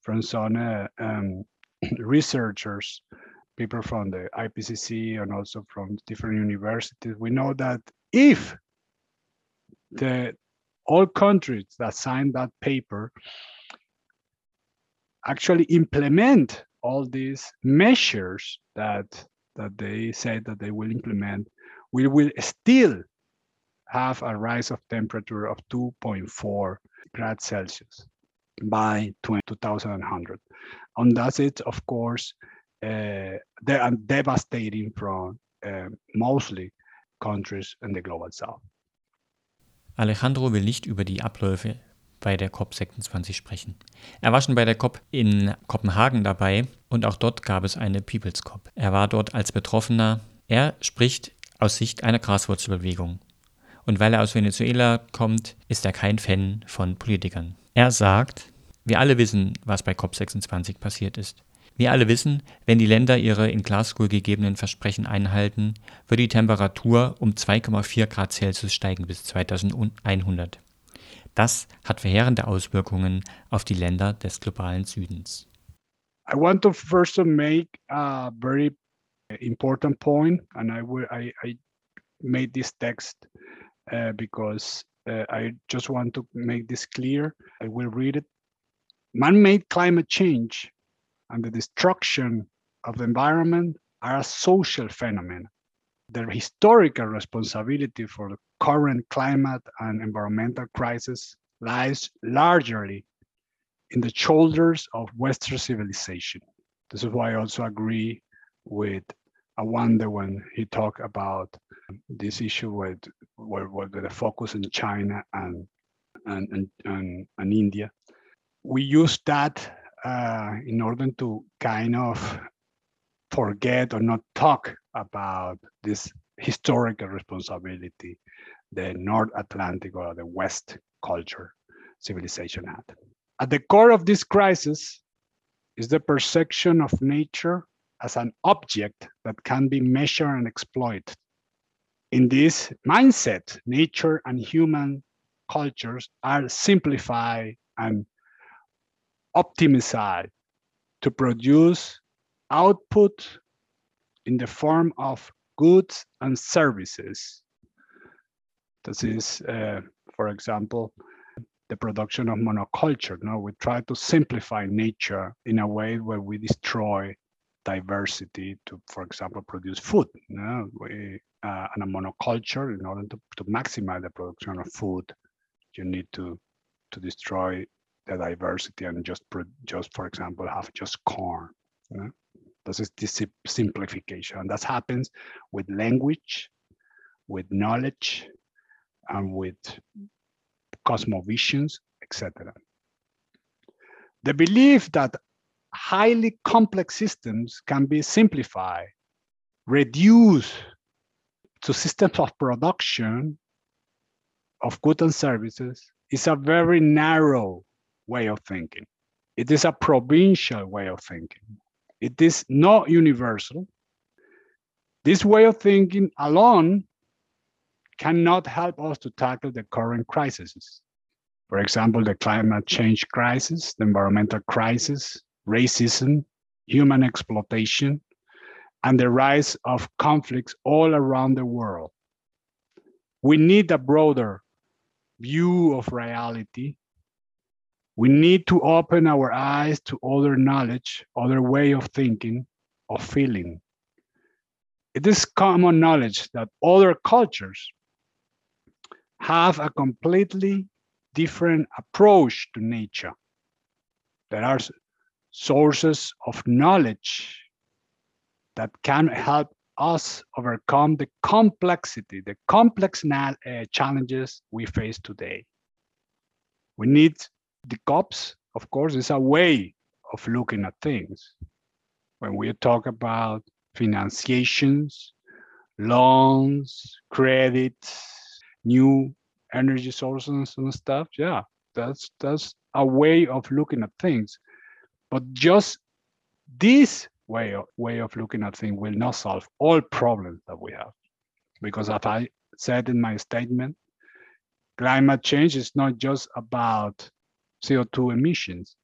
from some uh, um, researchers people from the IPCC and also from different universities, we know that if the all countries that signed that paper actually implement all these measures that that they said that they will implement, we will still have a rise of temperature of 2.4 grades Celsius by 2100. And that's it, of course, uh, de devastating for uh, mostly countries in the global south. Alejandro will nicht über die Abläufe bei der COP26 sprechen. Er war schon bei der COP in Kopenhagen dabei und auch dort gab es eine People's COP. Er war dort als Betroffener. Er spricht aus Sicht einer Graswurzelbewegung. Und weil er aus Venezuela kommt, ist er kein Fan von Politikern. Er sagt, wir alle wissen, was bei COP26 passiert ist. Wir alle wissen, wenn die Länder ihre in Glasgow gegebenen Versprechen einhalten, wird die Temperatur um 2,4 Grad Celsius steigen bis 2100. Das hat verheerende Auswirkungen auf die Länder des globalen Südens. I want to first make a very important point, and I will I, I made this text uh, because uh, I just want to make this clear. I will read it. Man-made climate change and the destruction of the environment are a social phenomenon. The historical responsibility for the current climate and environmental crisis lies largely in the shoulders of Western civilization. This is why I also agree with Awande when he talked about this issue with, with, with the focus in China and, and, and, and, and India. We use that uh, in order to kind of forget or not talk about this historical responsibility the North Atlantic or the West culture civilization had. At the core of this crisis is the perception of nature as an object that can be measured and exploited. In this mindset, nature and human cultures are simplified and optimized to produce output in the form of goods and services. This is, uh, for example, the production of monoculture. No, we try to simplify nature in a way where we destroy diversity to, for example, produce food. No, we uh, and a monoculture in order to, to maximize the production of food, you need to to destroy the diversity and just just for example have just corn. You know? This is this simplification. And that happens with language, with knowledge, and with cosmovisions, etc. The belief that highly complex systems can be simplified, reduced to systems of production of goods and services is a very narrow way of thinking. It is a provincial way of thinking. It is not universal. This way of thinking alone cannot help us to tackle the current crises. For example, the climate change crisis, the environmental crisis, racism, human exploitation, and the rise of conflicts all around the world. We need a broader view of reality we need to open our eyes to other knowledge, other way of thinking, of feeling. It is common knowledge that other cultures have a completely different approach to nature. There are sources of knowledge that can help us overcome the complexity, the complex uh, challenges we face today. We need the COPs, of course, is a way of looking at things. When we talk about financiations, loans, credits, new energy sources and stuff, yeah, that's that's a way of looking at things. But just this way of, way of looking at things will not solve all problems that we have. Because as I said in my statement, climate change is not just about CO2 emissions.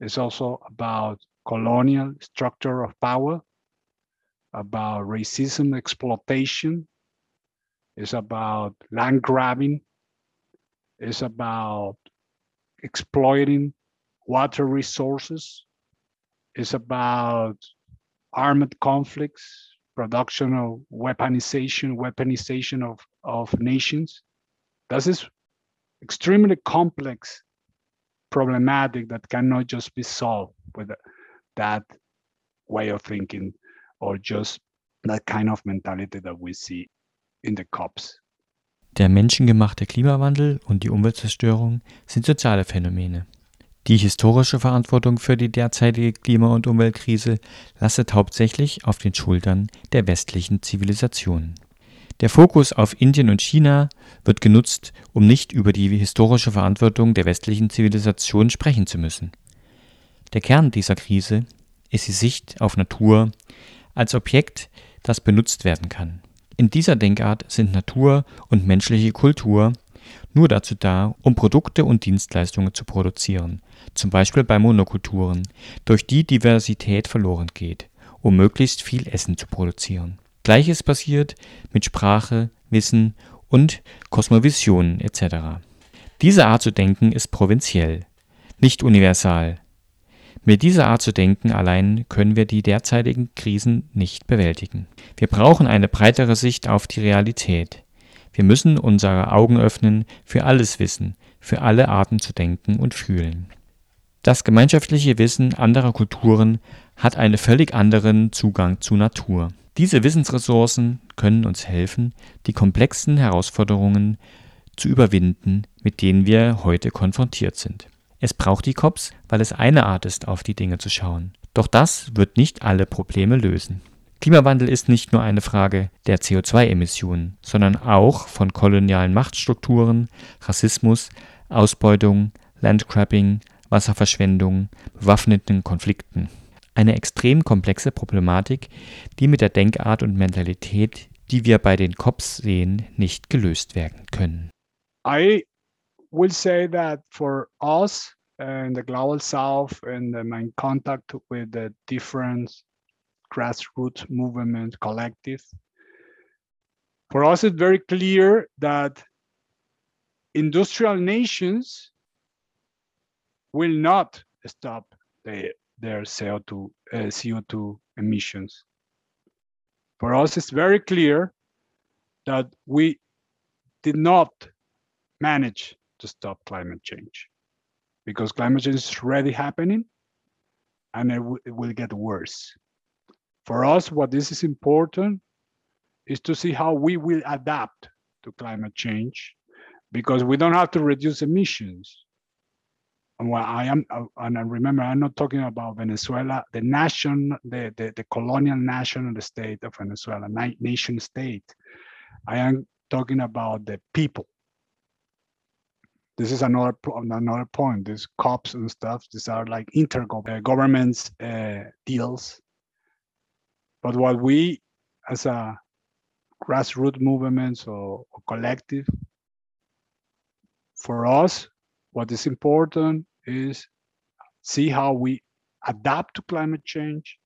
It's also about colonial structure of power about racism exploitation, it's about land grabbing, it's about exploiting water resources, it's about armed conflicts, production of weaponization, weaponization of, of nations. This is extremely complex problematic that cannot just be solved with that way of thinking or just that kind of mentality that we see in the COPs. Der menschengemachte Klimawandel und die Umweltzerstörung sind soziale Phänomene. Die historische Verantwortung für die derzeitige Klima- und Umweltkrise lastet hauptsächlich auf den Schultern der westlichen Zivilisationen. Der Fokus auf Indien und China wird genutzt, um nicht über die historische Verantwortung der westlichen Zivilisation sprechen zu müssen. Der Kern dieser Krise ist die Sicht auf Natur als Objekt, das benutzt werden kann. In dieser Denkart sind Natur und menschliche Kultur nur dazu da, um Produkte und Dienstleistungen zu produzieren, zum Beispiel bei Monokulturen, durch die Diversität verloren geht, um möglichst viel Essen zu produzieren. Gleiches passiert mit Sprache, Wissen und Kosmovisionen etc. Diese Art zu denken ist provinziell, nicht universal. Mit dieser Art zu denken allein können wir die derzeitigen Krisen nicht bewältigen. Wir brauchen eine breitere Sicht auf die Realität. Wir müssen unsere Augen öffnen für alles Wissen, für alle Arten zu denken und fühlen. Das gemeinschaftliche Wissen anderer Kulturen hat einen völlig anderen Zugang zu Natur. Diese Wissensressourcen können uns helfen, die komplexen Herausforderungen zu überwinden, mit denen wir heute konfrontiert sind. Es braucht die COPs, weil es eine Art ist, auf die Dinge zu schauen. Doch das wird nicht alle Probleme lösen. Klimawandel ist nicht nur eine Frage der CO2-Emissionen, sondern auch von kolonialen Machtstrukturen, Rassismus, Ausbeutung, Landgrabbing, Wasserverschwendung, bewaffneten Konflikten. Eine extrem komplexe Problematik, die mit der Denkart und Mentalität, die wir bei den COPs sehen, nicht gelöst werden können. I will say that for us in the global south and my contact with the different grassroots movement collective. For us, it's very clear that industrial nations will not stop the, their CO2, uh, CO2 emissions. For us, it's very clear that we did not manage to stop climate change because climate change is already happening and it, it will get worse. For us, what this is important is to see how we will adapt to climate change because we don't have to reduce emissions. And what I am, uh, and I remember, I'm not talking about Venezuela, the nation, the, the, the colonial national state of Venezuela, nation state. I am talking about the people. This is another another point. These COPs and stuff. These are like intergovernments uh, deals but what we, as a grassroots movements or, or collective, for us, what is important is see how we adapt to climate change,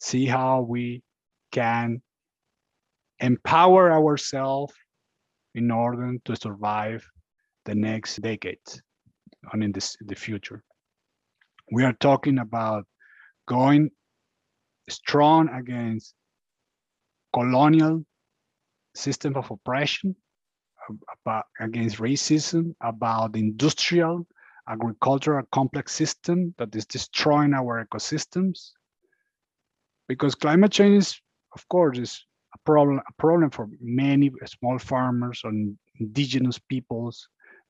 see how we can empower ourselves in order to survive the next decades and in this, the future. We are talking about going strong against colonial system of oppression, about, against racism, about industrial agricultural complex system that is destroying our ecosystems. Because climate change is, of course, is a problem, a problem for many small farmers and indigenous peoples,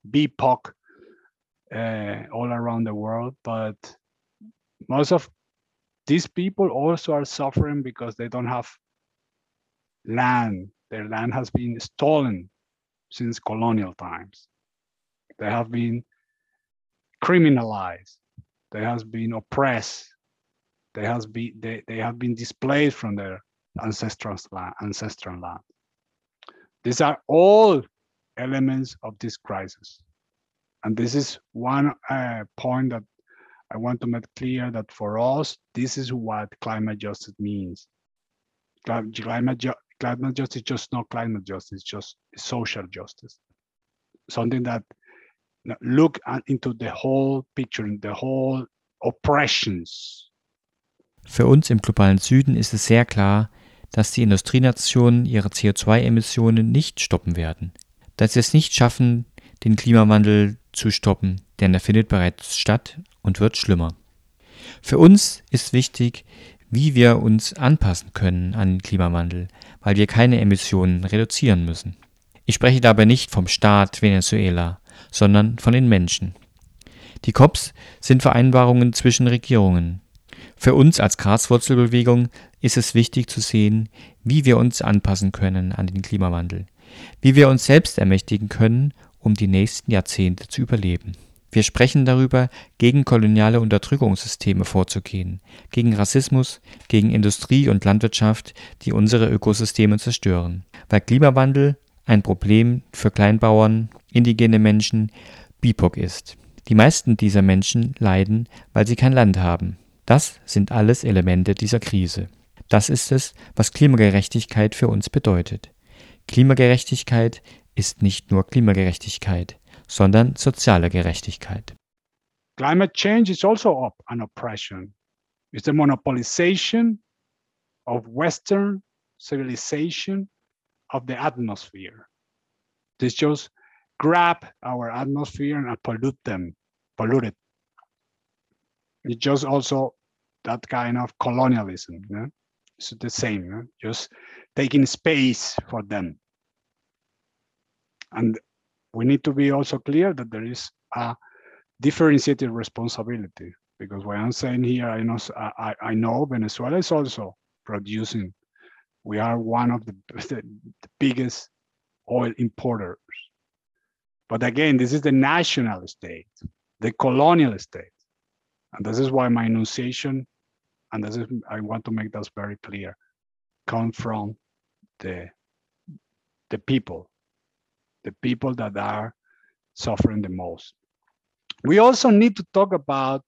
BIPOC, uh, all around the world. But most of these people also are suffering because they don't have land. Their land has been stolen since colonial times. They have been criminalized. They have been oppressed. They has been they, they have been displaced from their ancestral land, ancestral land. These are all elements of this crisis. And this is one uh, point that I want to make clear that for us, this is what climate justice means. climate, ju- climate justice just not climate justice, just social justice. Something that look into the whole picture, the whole oppressions. Für uns im globalen Süden ist es sehr klar, dass die Industrienationen ihre CO2-Emissionen nicht stoppen werden. Dass sie es nicht schaffen, den Klimawandel zu stoppen, denn er findet bereits statt und wird schlimmer. Für uns ist wichtig, wie wir uns anpassen können an den Klimawandel, weil wir keine Emissionen reduzieren müssen. Ich spreche dabei nicht vom Staat Venezuela, sondern von den Menschen. Die COPs sind Vereinbarungen zwischen Regierungen. Für uns als Graswurzelbewegung ist es wichtig zu sehen, wie wir uns anpassen können an den Klimawandel, wie wir uns selbst ermächtigen können, um die nächsten Jahrzehnte zu überleben. Wir sprechen darüber, gegen koloniale Unterdrückungssysteme vorzugehen, gegen Rassismus, gegen Industrie und Landwirtschaft, die unsere Ökosysteme zerstören. Weil Klimawandel ein Problem für Kleinbauern, indigene Menschen, BIPOC ist. Die meisten dieser Menschen leiden, weil sie kein Land haben. Das sind alles Elemente dieser Krise. Das ist es, was Klimagerechtigkeit für uns bedeutet. Klimagerechtigkeit ist nicht nur Klimagerechtigkeit, sondern soziale Gerechtigkeit. Climate change is also an oppression. It's the monopolization of Western civilization of the atmosphere. This just grab our atmosphere and pollute them, pollute it. It's just also that kind of colonialism. Yeah? It's the same, yeah? just taking space for them. And we need to be also clear that there is a differentiated responsibility because what I'm saying here, I know I, I know Venezuela is also producing. We are one of the, the, the biggest oil importers. But again, this is the national state, the colonial state. And this is why my enunciation, and this is I want to make this very clear, come from the the people, the people that are suffering the most. We also need to talk about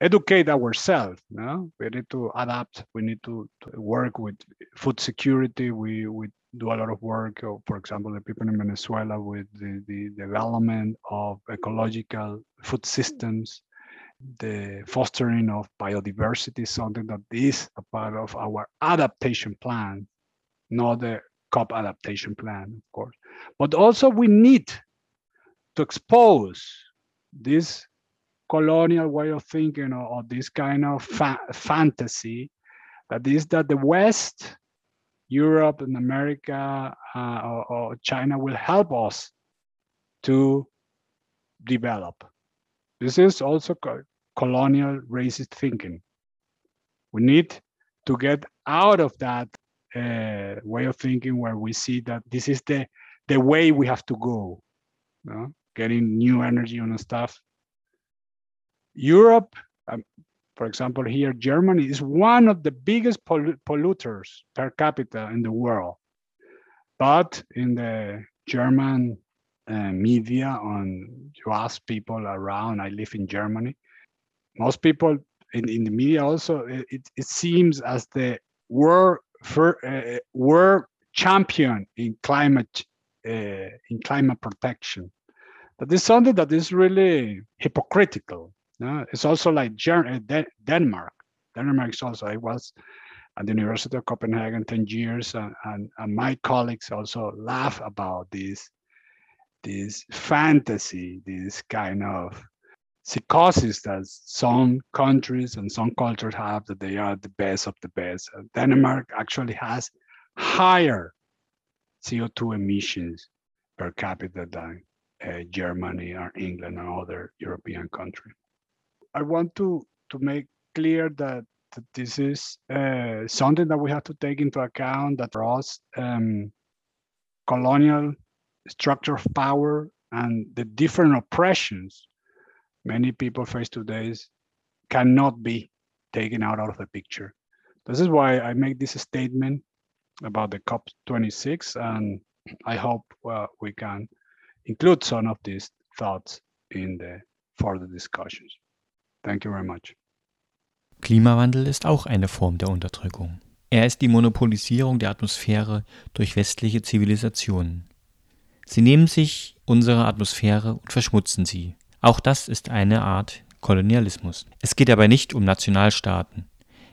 educate ourselves. No? We need to adapt. We need to, to work with food security. We, we do a lot of work, uh, for example, the people in Venezuela with the, the development of ecological food systems, the fostering of biodiversity, something that is a part of our adaptation plan, not the COP adaptation plan, of course. But also we need to expose this colonial way of thinking or, or this kind of fa fantasy that is that the West Europe and America uh, or, or, China will help us to develop. This is also co colonial racist thinking. We need to get out of that uh, way of thinking where we see that this is the the way we have to go. You know? Getting new energy on stuff. Europe, um, for example, here, Germany is one of the biggest pollu polluters per capita in the world. But in the German uh, media, on you ask people around, I live in Germany, most people in, in the media also, it, it seems as the world, for, uh, world champion in climate in climate protection. That is something that is really hypocritical it's also like uh, Denmark. Denmark is also, I was at the University of Copenhagen 10 years, and, and, and my colleagues also laugh about this, this fantasy, this kind of psychosis that some countries and some cultures have that they are the best of the best. Uh, Denmark actually has higher CO2 emissions per capita than uh, Germany or England or other European countries. I want to to make clear that, this is uh, something that we have to take into account that for us, um, colonial structure of power and the different oppressions many people face today cannot be taken out of the picture. This is why I make this statement about the COP26, and I hope uh, we can include some of these thoughts in the further discussions. Thank you very much. Klimawandel ist auch eine Form der Unterdrückung. Er ist die Monopolisierung der Atmosphäre durch westliche Zivilisationen. Sie nehmen sich unsere Atmosphäre und verschmutzen sie. Auch das ist eine Art Kolonialismus. Es geht aber nicht um Nationalstaaten.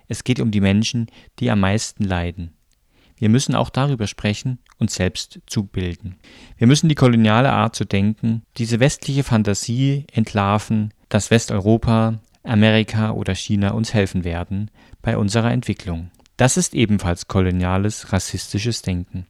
Es geht um die Menschen, die am meisten leiden. Wir müssen auch darüber sprechen, uns selbst zu bilden. Wir müssen die koloniale Art zu denken, diese westliche Fantasie entlarven, dass Westeuropa, Amerika oder China uns helfen werden bei unserer Entwicklung. Das ist ebenfalls koloniales, rassistisches Denken.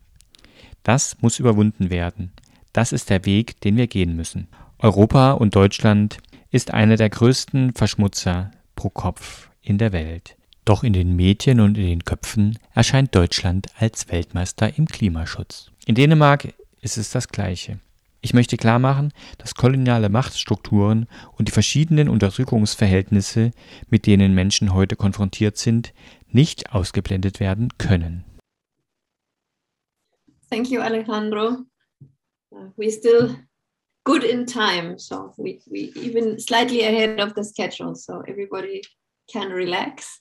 Das muss überwunden werden. Das ist der Weg, den wir gehen müssen. Europa und Deutschland ist einer der größten Verschmutzer pro Kopf in der Welt. Doch in den Medien und in den Köpfen erscheint Deutschland als Weltmeister im Klimaschutz. In Dänemark ist es das Gleiche. Ich möchte klar machen, dass koloniale Machtstrukturen und die verschiedenen Unterdrückungsverhältnisse, mit denen Menschen heute konfrontiert sind, nicht ausgeblendet werden können. Thank you, Alejandro. Uh, we're still good in time, so we we even slightly ahead of the schedule, so everybody can relax.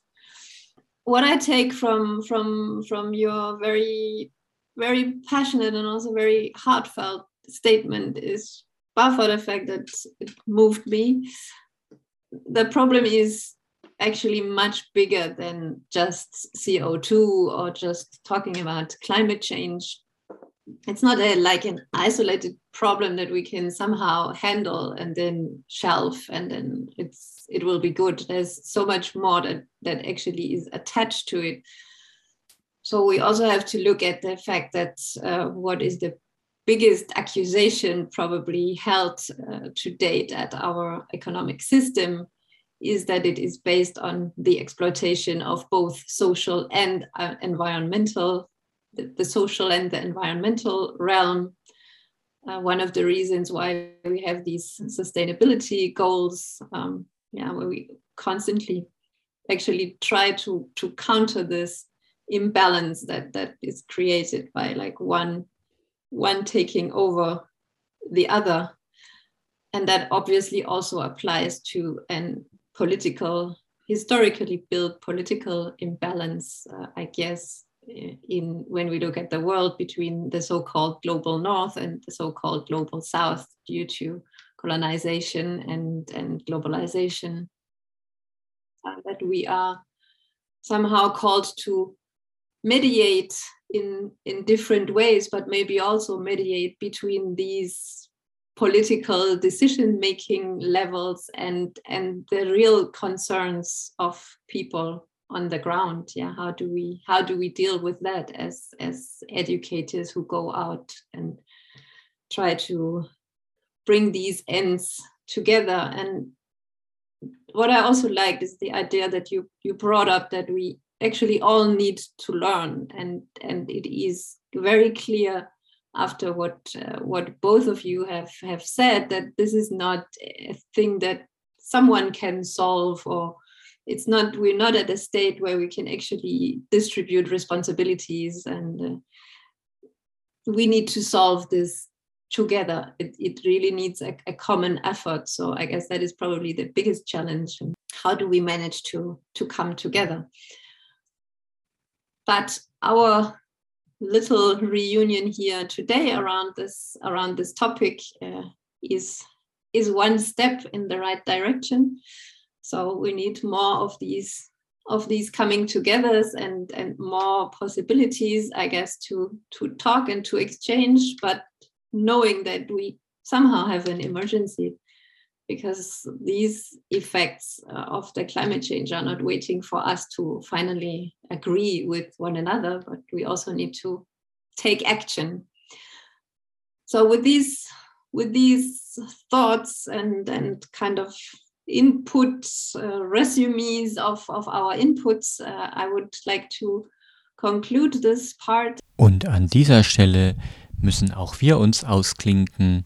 What I take from from from your very very passionate and also very heartfelt statement is bar for the fact that it moved me. The problem is actually much bigger than just CO2 or just talking about climate change. It's not a, like an isolated problem that we can somehow handle and then shelf and then it's it will be good. There's so much more that that actually is attached to it. So we also have to look at the fact that uh, what is the biggest accusation probably held uh, to date at our economic system is that it is based on the exploitation of both social and uh, environmental, the, social and the environmental realm. Uh, one of the reasons why we have these sustainability goals, um, yeah, where we constantly actually try to to counter this imbalance that that is created by like one one taking over the other and that obviously also applies to an political, historically built political imbalance, uh, I guess, in when we look at the world between the so-called global north and the so-called global south due to colonization and, and globalization. Uh, that we are somehow called to mediate in in different ways but maybe also mediate between these political decision making levels and and the real concerns of people on the ground yeah how do we how do we deal with that as as educators who go out and try to bring these ends together? And what i also liked is the idea that you you brought up that we actually all need to learn and and it is very clear after what uh, what both of you have have said that this is not a thing that someone can solve or it's not we're not at a state where we can actually distribute responsibilities and uh, we need to solve this together. It, it really needs a, a common effort. So i guess that is probably the biggest challenge how do we manage to to come together? But our little reunion here today around this around this topic uh, is is one step in the right direction so we need more of these of these coming togethers and and more possibilities i guess to to talk and to exchange but knowing that we somehow have an emergency because these effects uh, of the climate change are not waiting for us to finally agree with one another, but we also need to take action. So with these with these thoughts and and kind of input uh, resumes of, of our inputs, uh, I would like to conclude this part. Und an dieser Stelle müssen auch wir uns ausklinken,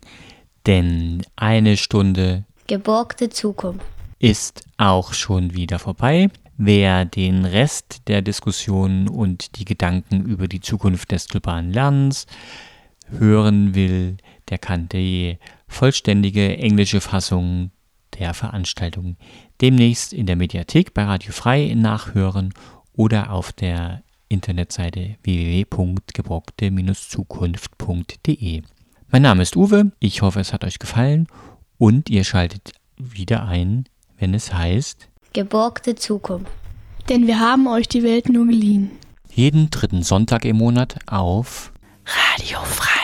denn eine Stunde Geborgte Zukunft ist auch schon wieder vorbei. Wer den Rest der Diskussion und die Gedanken über die Zukunft des globalen Lernens hören will, der kann die vollständige englische Fassung der Veranstaltung demnächst in der Mediathek bei Radio Frei nachhören oder auf der Internetseite www.gebrockte-zukunft.de. Mein Name ist Uwe, ich hoffe, es hat euch gefallen und ihr schaltet wieder ein, wenn es heißt Geborgte Zukunft. Denn wir haben euch die Welt nur geliehen. jeden dritten Sonntag im Monat auf Radio frei.